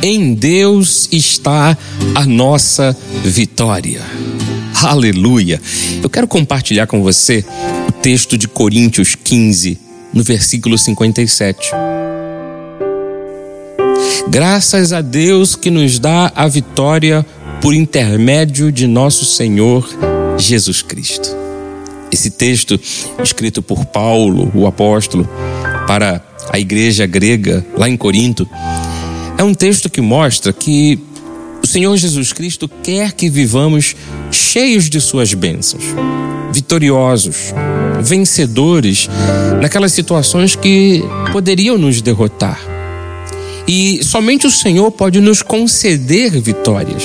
Em Deus está a nossa vitória. Aleluia! Eu quero compartilhar com você o texto de Coríntios 15, no versículo 57. Graças a Deus que nos dá a vitória por intermédio de nosso Senhor Jesus Cristo. Esse texto, escrito por Paulo, o apóstolo, para a igreja grega lá em Corinto, é um texto que mostra que o Senhor Jesus Cristo quer que vivamos cheios de suas bênçãos, vitoriosos, vencedores naquelas situações que poderiam nos derrotar. E somente o Senhor pode nos conceder vitórias.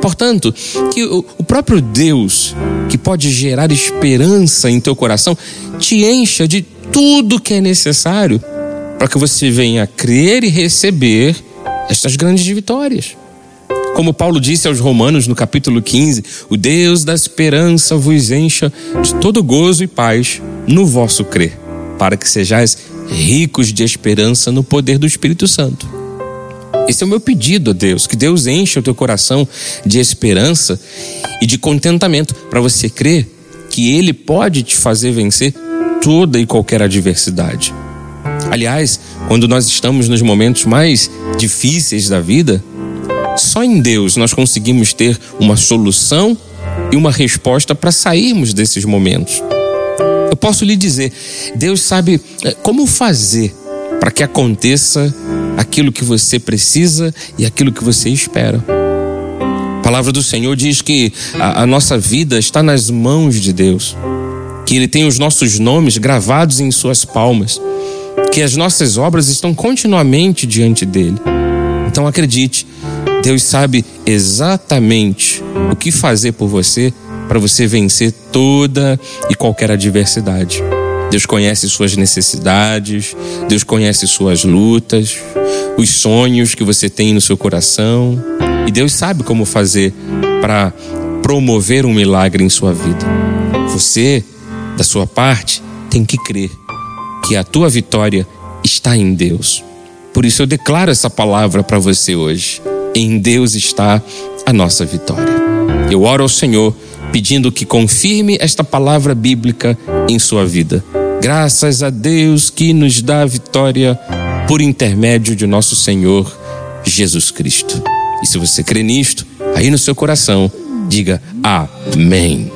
Portanto, que o próprio Deus, que pode gerar esperança em teu coração, te encha de tudo que é necessário para que você venha crer e receber estas grandes vitórias. Como Paulo disse aos Romanos no capítulo 15: O Deus da esperança vos encha de todo gozo e paz no vosso crer, para que sejais ricos de esperança no poder do Espírito Santo. Esse é o meu pedido a Deus, que Deus encha o teu coração de esperança e de contentamento para você crer que Ele pode te fazer vencer toda e qualquer adversidade. Aliás, quando nós estamos nos momentos mais difíceis da vida, só em Deus nós conseguimos ter uma solução e uma resposta para sairmos desses momentos. Eu posso lhe dizer, Deus sabe eh, como fazer para que aconteça aquilo que você precisa e aquilo que você espera. A palavra do Senhor diz que a, a nossa vida está nas mãos de Deus, que Ele tem os nossos nomes gravados em Suas palmas, que as nossas obras estão continuamente diante dele. Então acredite, Deus sabe exatamente o que fazer por você para você vencer toda e qualquer adversidade. Deus conhece suas necessidades, Deus conhece suas lutas, os sonhos que você tem no seu coração, e Deus sabe como fazer para promover um milagre em sua vida. Você, da sua parte, tem que crer que a tua vitória está em Deus. Por isso eu declaro essa palavra para você hoje. Em Deus está a nossa vitória. Eu oro ao Senhor pedindo que confirme esta palavra bíblica em sua vida. Graças a Deus que nos dá a vitória por intermédio de nosso Senhor Jesus Cristo. E se você crê nisto, aí no seu coração, diga amém.